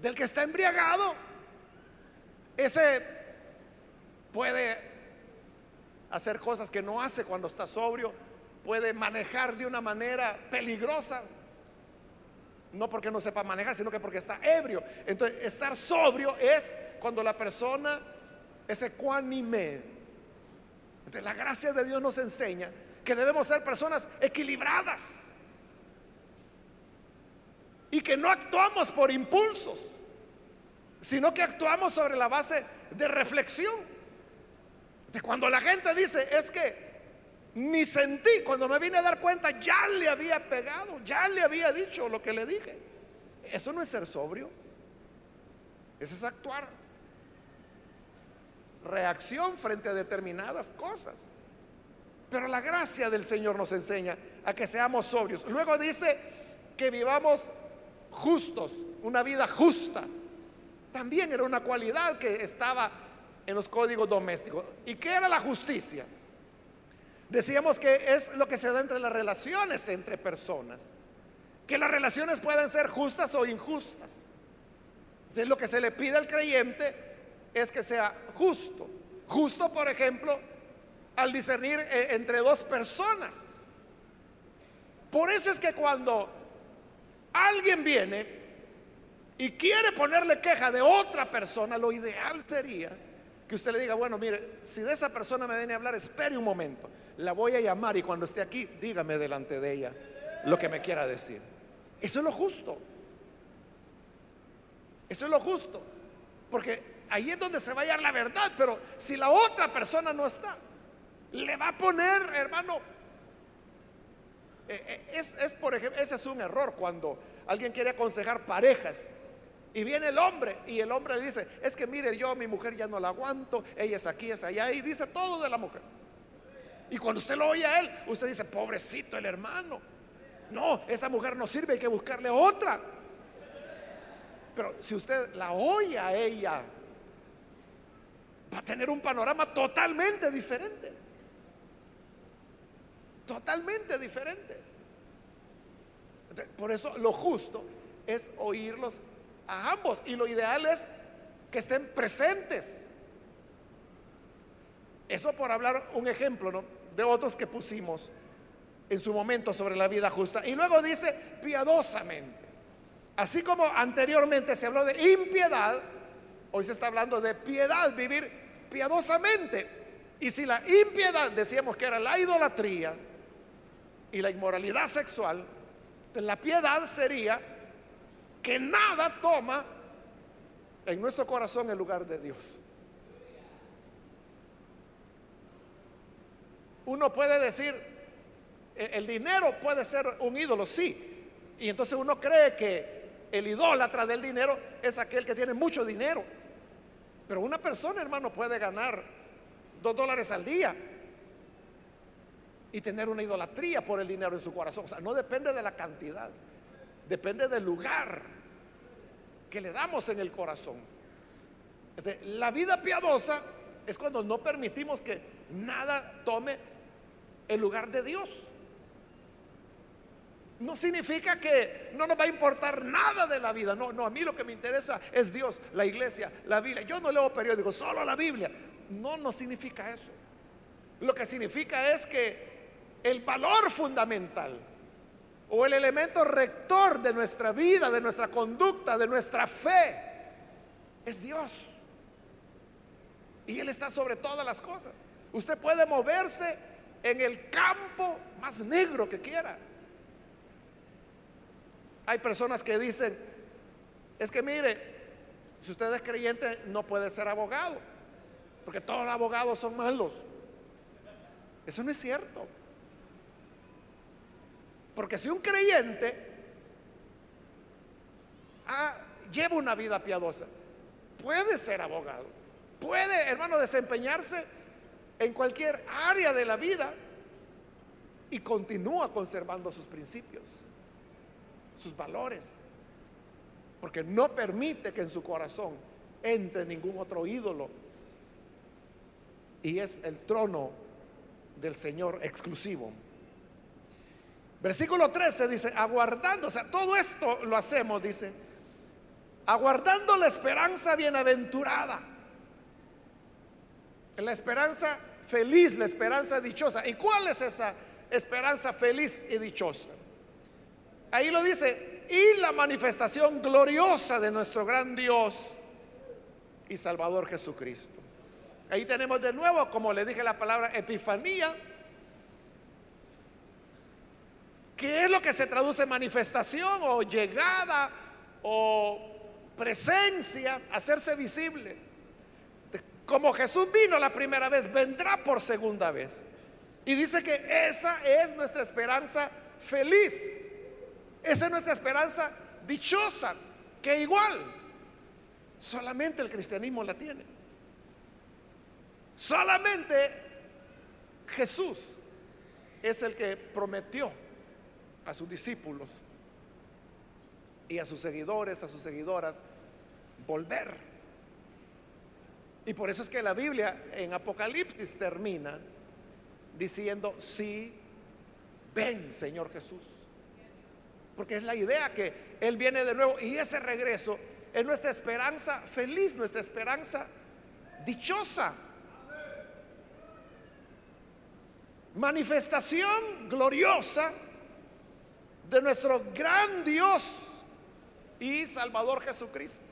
Del que está embriagado, ese puede hacer cosas que no hace cuando está sobrio, puede manejar de una manera peligrosa, no porque no sepa manejar, sino que porque está ebrio. Entonces, estar sobrio es cuando la persona es ecuánime. Entonces, la gracia de Dios nos enseña que debemos ser personas equilibradas y que no actuamos por impulsos sino que actuamos sobre la base de reflexión. De cuando la gente dice, es que ni sentí, cuando me vine a dar cuenta, ya le había pegado, ya le había dicho lo que le dije. Eso no es ser sobrio, eso es actuar. Reacción frente a determinadas cosas. Pero la gracia del Señor nos enseña a que seamos sobrios. Luego dice que vivamos justos, una vida justa también era una cualidad que estaba en los códigos domésticos. ¿Y qué era la justicia? Decíamos que es lo que se da entre las relaciones entre personas. Que las relaciones pueden ser justas o injustas. Es lo que se le pide al creyente es que sea justo. Justo, por ejemplo, al discernir eh, entre dos personas. Por eso es que cuando alguien viene y quiere ponerle queja de otra persona, lo ideal sería que usted le diga, bueno, mire, si de esa persona me viene a hablar, espere un momento, la voy a llamar y cuando esté aquí, dígame delante de ella lo que me quiera decir. Eso es lo justo. Eso es lo justo. Porque ahí es donde se va a hallar la verdad, pero si la otra persona no está, le va a poner, hermano, eh, eh, es, es, por ejemplo, ese es un error cuando alguien quiere aconsejar parejas y viene el hombre y el hombre le dice, es que mire, yo mi mujer ya no la aguanto, ella es aquí, es allá, y dice todo de la mujer. Y cuando usted lo oye a él, usted dice, pobrecito el hermano. No, esa mujer no sirve, hay que buscarle otra. Pero si usted la oye a ella, va a tener un panorama totalmente diferente. Totalmente diferente. Por eso lo justo es oírlos a ambos. Y lo ideal es que estén presentes. Eso por hablar un ejemplo de otros que pusimos en su momento sobre la vida justa. Y luego dice piadosamente. Así como anteriormente se habló de impiedad, hoy se está hablando de piedad, vivir piadosamente. Y si la impiedad decíamos que era la idolatría y la inmoralidad sexual, la piedad sería que nada toma en nuestro corazón el lugar de Dios. Uno puede decir, e, el dinero puede ser un ídolo, sí. Y entonces uno cree que el idólatra del dinero es aquel que tiene mucho dinero. Pero una persona, hermano, puede ganar dos dólares al día y tener una idolatría por el dinero en su corazón. O sea, no depende de la cantidad, depende del lugar que le damos en el corazón. La vida piadosa es cuando no permitimos que nada tome el lugar de Dios. No significa que no nos va a importar nada de la vida. No, no, a mí lo que me interesa es Dios, la iglesia, la Biblia. Yo no leo periódicos, solo la Biblia. No, no significa eso. Lo que significa es que el valor fundamental o el elemento rector de nuestra vida, de nuestra conducta, de nuestra fe, es Dios. Y Él está sobre todas las cosas. Usted puede moverse en el campo más negro que quiera hay personas que dicen, es que mire, si usted es creyente no puede ser abogado, porque todos los abogados son malos. Eso no es cierto. Porque si un creyente ah, lleva una vida piadosa, puede ser abogado, puede, hermano, desempeñarse en cualquier área de la vida y continúa conservando sus principios sus valores, porque no permite que en su corazón entre ningún otro ídolo. Y es el trono del Señor exclusivo. Versículo 13 dice, aguardando, o sea, todo esto lo hacemos, dice, aguardando la esperanza bienaventurada, la esperanza feliz, la esperanza dichosa. ¿Y cuál es esa esperanza feliz y dichosa? Ahí lo dice, y la manifestación gloriosa de nuestro gran Dios y Salvador Jesucristo. Ahí tenemos de nuevo, como le dije la palabra epifanía, que es lo que se traduce en manifestación o llegada o presencia, hacerse visible. Como Jesús vino la primera vez, vendrá por segunda vez. Y dice que esa es nuestra esperanza feliz. Esa es nuestra esperanza dichosa, que igual solamente el cristianismo la tiene. Solamente Jesús es el que prometió a sus discípulos y a sus seguidores, a sus seguidoras, volver. Y por eso es que la Biblia en Apocalipsis termina diciendo, sí, ven Señor Jesús. Porque es la idea que Él viene de nuevo y ese regreso es nuestra esperanza feliz, nuestra esperanza dichosa. Manifestación gloriosa de nuestro gran Dios y Salvador Jesucristo.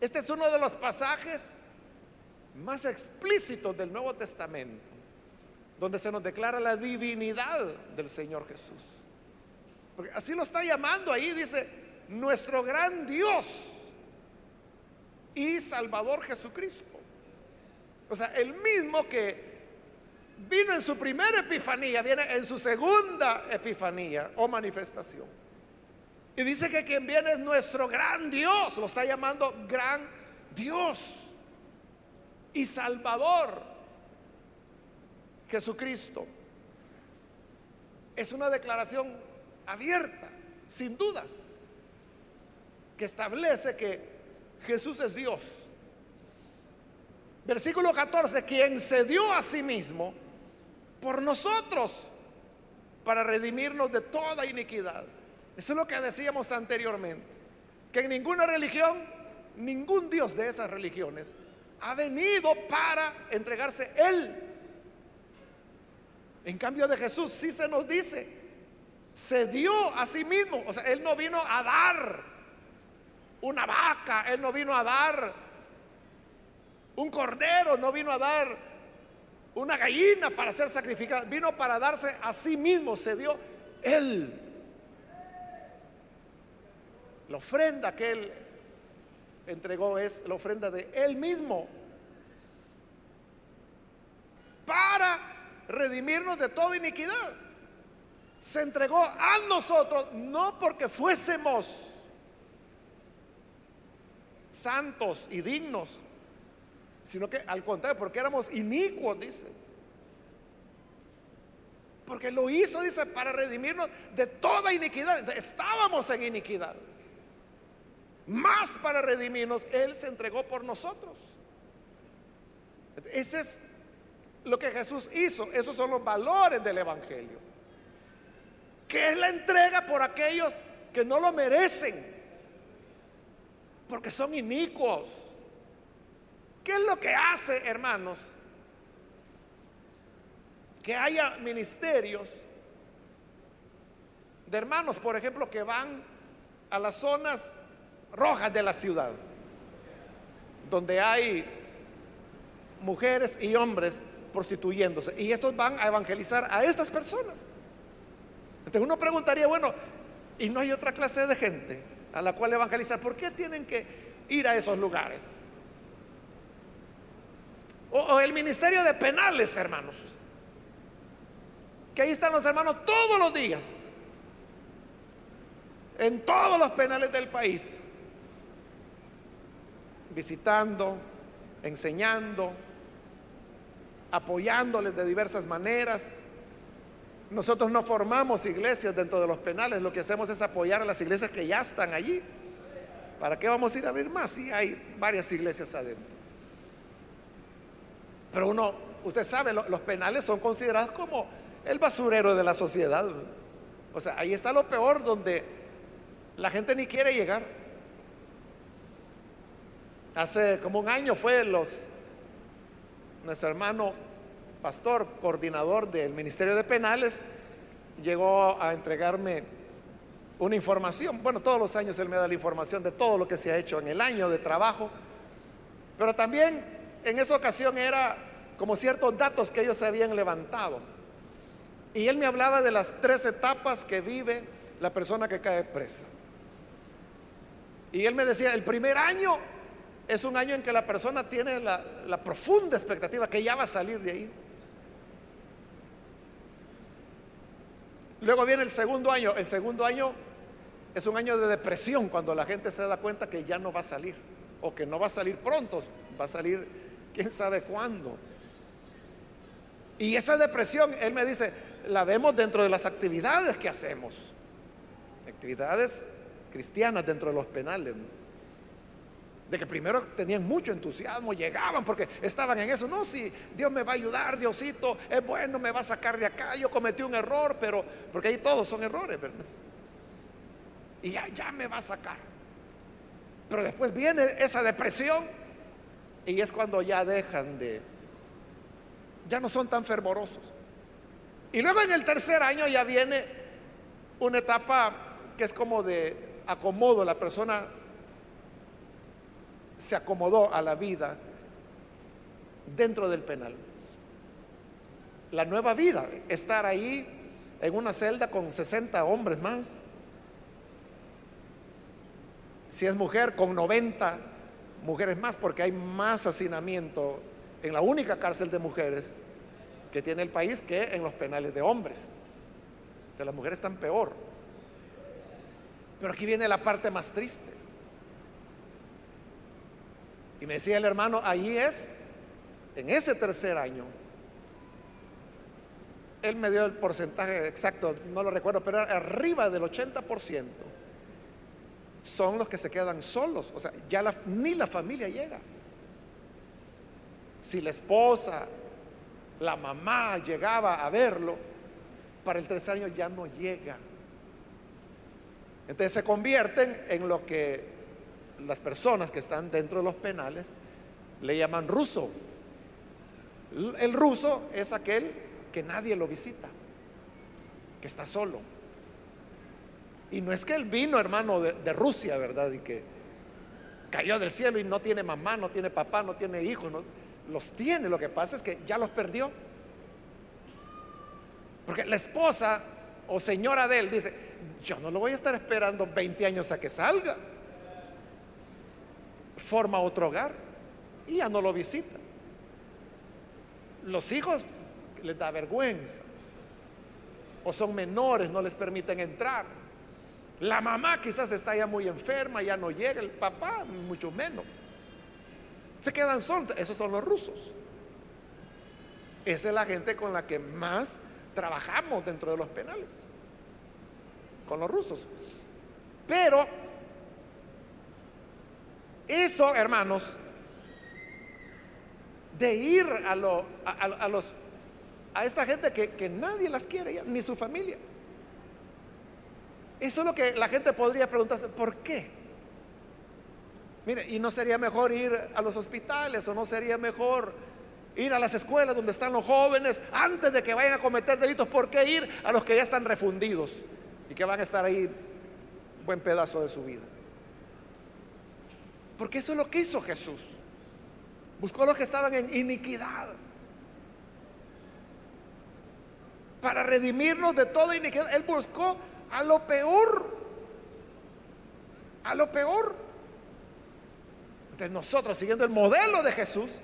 Este es uno de los pasajes más explícitos del Nuevo Testamento, donde se nos declara la divinidad del Señor Jesús. Porque así lo está llamando ahí, dice, nuestro gran Dios y Salvador Jesucristo. O sea, el mismo que vino en su primera epifanía, viene en su segunda epifanía o manifestación. Y dice que quien viene es nuestro gran Dios, lo está llamando gran Dios y Salvador, Jesucristo. Es una declaración abierta, sin dudas, que establece que Jesús es Dios. Versículo 14, quien se dio a sí mismo por nosotros para redimirnos de toda iniquidad. Eso es lo que decíamos anteriormente, que en ninguna religión, ningún Dios de esas religiones ha venido para entregarse Él. En cambio de Jesús sí se nos dice, se dio a sí mismo, o sea, Él no vino a dar una vaca, Él no vino a dar un cordero, no vino a dar una gallina para ser sacrificada, vino para darse a sí mismo, se dio Él. La ofrenda que Él entregó es la ofrenda de Él mismo para redimirnos de toda iniquidad. Se entregó a nosotros no porque fuésemos santos y dignos, sino que al contrario, porque éramos inicuos, dice. Porque lo hizo, dice, para redimirnos de toda iniquidad. Estábamos en iniquidad. Más para redimirnos, Él se entregó por nosotros. Ese es lo que Jesús hizo. Esos son los valores del Evangelio. Que es la entrega por aquellos que no lo merecen. Porque son inicuos. ¿Qué es lo que hace, hermanos? Que haya ministerios de hermanos, por ejemplo, que van a las zonas rojas de la ciudad, donde hay mujeres y hombres prostituyéndose. Y estos van a evangelizar a estas personas. Entonces uno preguntaría, bueno, ¿y no hay otra clase de gente a la cual evangelizar? ¿Por qué tienen que ir a esos lugares? O, el ministerio de penales, hermanos. Que ahí están los hermanos todos los días. En todos los penales del país visitando, enseñando, apoyándoles de diversas maneras. Nosotros no formamos iglesias dentro de los penales, lo que hacemos es apoyar a las iglesias que ya están allí. ¿Para qué vamos a ir a abrir más si hay varias iglesias adentro? Pero uno, usted sabe, los penales son considerados como el basurero de la sociedad. O sea, ahí está lo peor donde la gente ni quiere llegar. Hace como un año fue los nuestro hermano pastor, coordinador del Ministerio de Penales, llegó a entregarme una información. Bueno, todos los años él me da la información de todo lo que se ha hecho en el año de trabajo, pero también en esa ocasión era como ciertos datos que ellos habían levantado. Y él me hablaba de las tres etapas que vive la persona que cae presa. Y él me decía, el primer año es un año en que la persona tiene la, profunda expectativa que ya va a salir de ahí. Luego viene el segundo año. El segundo año es un año de depresión cuando la gente se da cuenta que ya no va a salir o que no va a salir pronto, va a salir quién sabe cuándo. Y esa depresión, él me dice, la vemos dentro de las actividades que hacemos, actividades cristianas dentro de los penales de que primero tenían mucho entusiasmo, llegaban porque estaban en eso. No, si Dios me va a ayudar, Diosito, es bueno, me va a sacar de acá. Yo cometí un error, pero porque ahí todos son errores, ¿verdad? Y ya, ya me va a sacar. Pero después viene esa depresión Y es cuando ya dejan de, ya no son tan fervorosos. Y luego en el tercer año ya viene una etapa que es como de acomodo, la persona se acomodó a la vida dentro del penal. La nueva vida, estar ahí en una celda con 60 hombres más. Si es mujer, con 90 mujeres más, porque hay más hacinamiento en la única cárcel de mujeres que tiene el país que en los penales de hombres. De las mujeres están peor. Pero aquí viene la parte más triste. Y me decía el hermano, ahí es, en ese tercer año, él me dio el porcentaje exacto, no lo recuerdo, pero arriba del 80% son los que se quedan solos. O sea, ya ni la familia llega. Si la esposa, la mamá llegaba a verlo, para el tercer año ya no llega. Entonces se convierten en lo que las personas que están dentro de los penales le llaman ruso. El ruso es aquel que nadie lo visita, que está solo. Y no es que él vino, hermano, de, Rusia, ¿verdad? Y que cayó del cielo y no tiene mamá, no tiene papá, no tiene hijos, los tiene. Lo que pasa es que ya los perdió. Porque la esposa o señora de él dice, yo no lo voy a estar esperando 20 años a que salga forma otro hogar y ya no lo visita. Los hijos les da vergüenza o son menores, no les permiten entrar. La mamá quizás está ya muy enferma, ya no llega, el papá mucho menos. Se quedan solos, esos son los rusos. Esa es la gente con la que más trabajamos dentro de los penales, con los rusos. Pero eso, hermanos, de ir a, los, a esta gente que, nadie las quiere, ni su familia. Eso es lo que la gente podría preguntarse, ¿por qué? Mire, ¿y no sería mejor ir a los hospitales o no sería mejor ir a las escuelas donde están los jóvenes antes de que vayan a cometer delitos? ¿Por qué ir a los que ya están refundidos y que van a estar ahí buen pedazo de su vida? Porque eso es lo que hizo Jesús. Buscó a los que estaban en iniquidad. Para redimirnos de toda iniquidad. Él buscó a lo peor. A lo peor. Entonces nosotros, siguiendo el modelo de Jesús,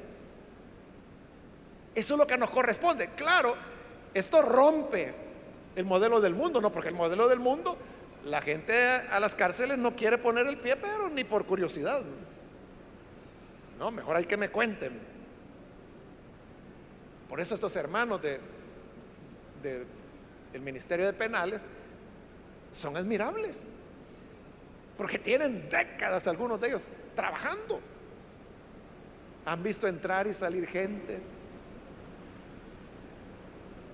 eso es lo que nos corresponde. Claro, esto rompe el modelo del mundo, no, porque el modelo del mundo, la gente a las cárceles no quiere poner el pie, pero ni por curiosidad. No, mejor hay que me cuenten. Por eso estos hermanos de, el Ministerio de Penales son admirables. Porque tienen décadas algunos de ellos trabajando. Han visto entrar y salir gente.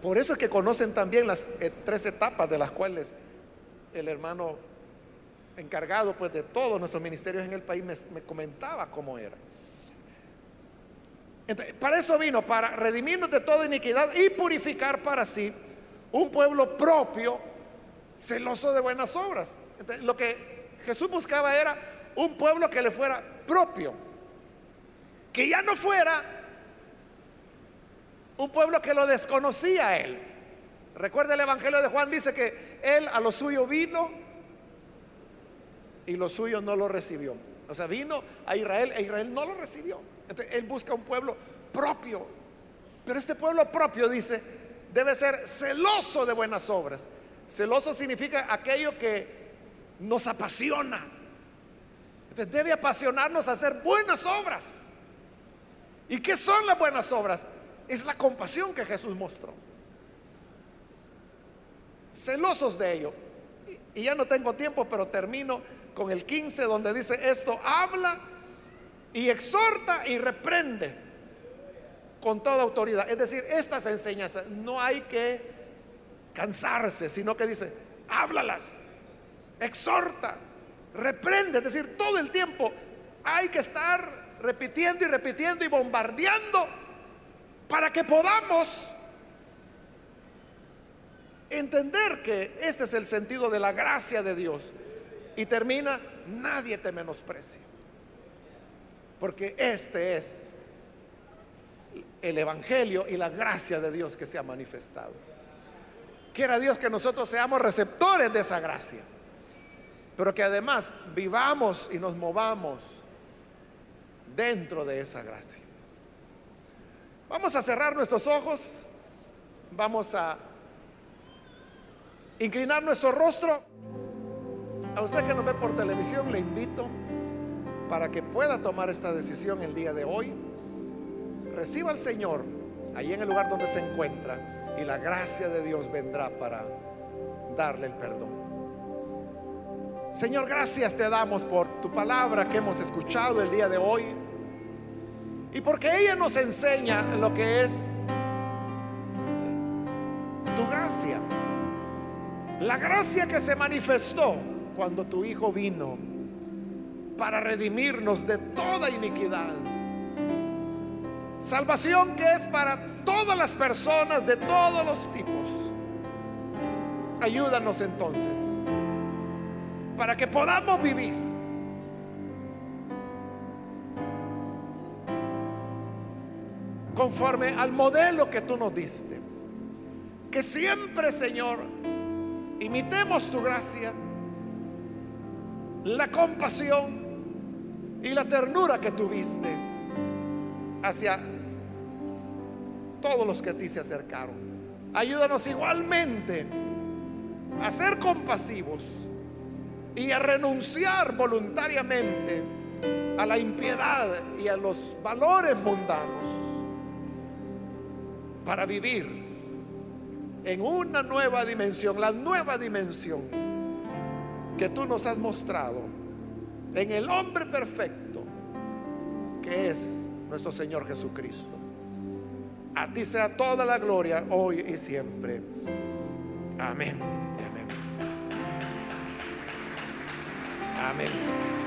Por eso es que conocen también las eh, tres etapas de las cuales el hermano encargado pues de todos nuestros ministerios en el país me comentaba cómo era para eso vino, para redimirnos de toda iniquidad y purificar para sí un pueblo propio, celoso de buenas obras. lo que Jesús buscaba era un pueblo que le fuera propio, que ya no fuera un pueblo que lo desconocía a él. Recuerda el Evangelio de Juan, dice que él a lo suyo vino y lo suyo no lo recibió. O sea, vino a Israel e Israel no lo recibió él busca un pueblo propio. Pero este pueblo propio, dice, debe ser celoso de buenas obras. Celoso significa aquello que nos apasiona. debe apasionarnos a hacer buenas obras. ¿Y qué son las buenas obras? Es la compasión que Jesús mostró. Celosos de ello. Y ya no tengo tiempo, pero termino con el 15 donde dice esto, habla y exhorta y reprende con toda autoridad. Es decir, estas enseñanzas no hay que cansarse, sino que dice, háblalas, exhorta, reprende, es decir, todo el tiempo hay que estar repitiendo y repitiendo y bombardeando para que podamos entender que este es el sentido de la gracia de Dios. Y termina, nadie te menosprecia. Porque este es el Evangelio y la gracia de Dios que se ha manifestado. Quiera Dios que nosotros seamos receptores de esa gracia, pero que además vivamos y nos movamos dentro de esa gracia. Vamos a cerrar nuestros ojos, vamos a inclinar nuestro rostro. A usted que nos ve por televisión le invito para que pueda tomar esta decisión el día de hoy. Reciba al Señor ahí en el lugar donde se encuentra y la gracia de Dios vendrá para darle el perdón. Señor, gracias te damos por tu palabra que hemos escuchado el día de hoy y porque ella nos enseña lo que es tu gracia. La gracia que se manifestó cuando tu Hijo vino para redimirnos de toda iniquidad. Salvación que es para todas las personas de todos los tipos. Ayúdanos entonces para que podamos vivir conforme al modelo que tú nos diste. Que siempre, Señor, imitemos tu gracia, la compasión y la ternura que tuviste hacia todos los que a ti se acercaron. Ayúdanos igualmente a ser compasivos y a renunciar voluntariamente a la impiedad y a los valores mundanos para vivir en una nueva dimensión, la nueva dimensión que tú nos has mostrado en el hombre perfecto que es nuestro Señor Jesucristo. A ti sea toda la gloria hoy y siempre. Amén. Amén. Amén.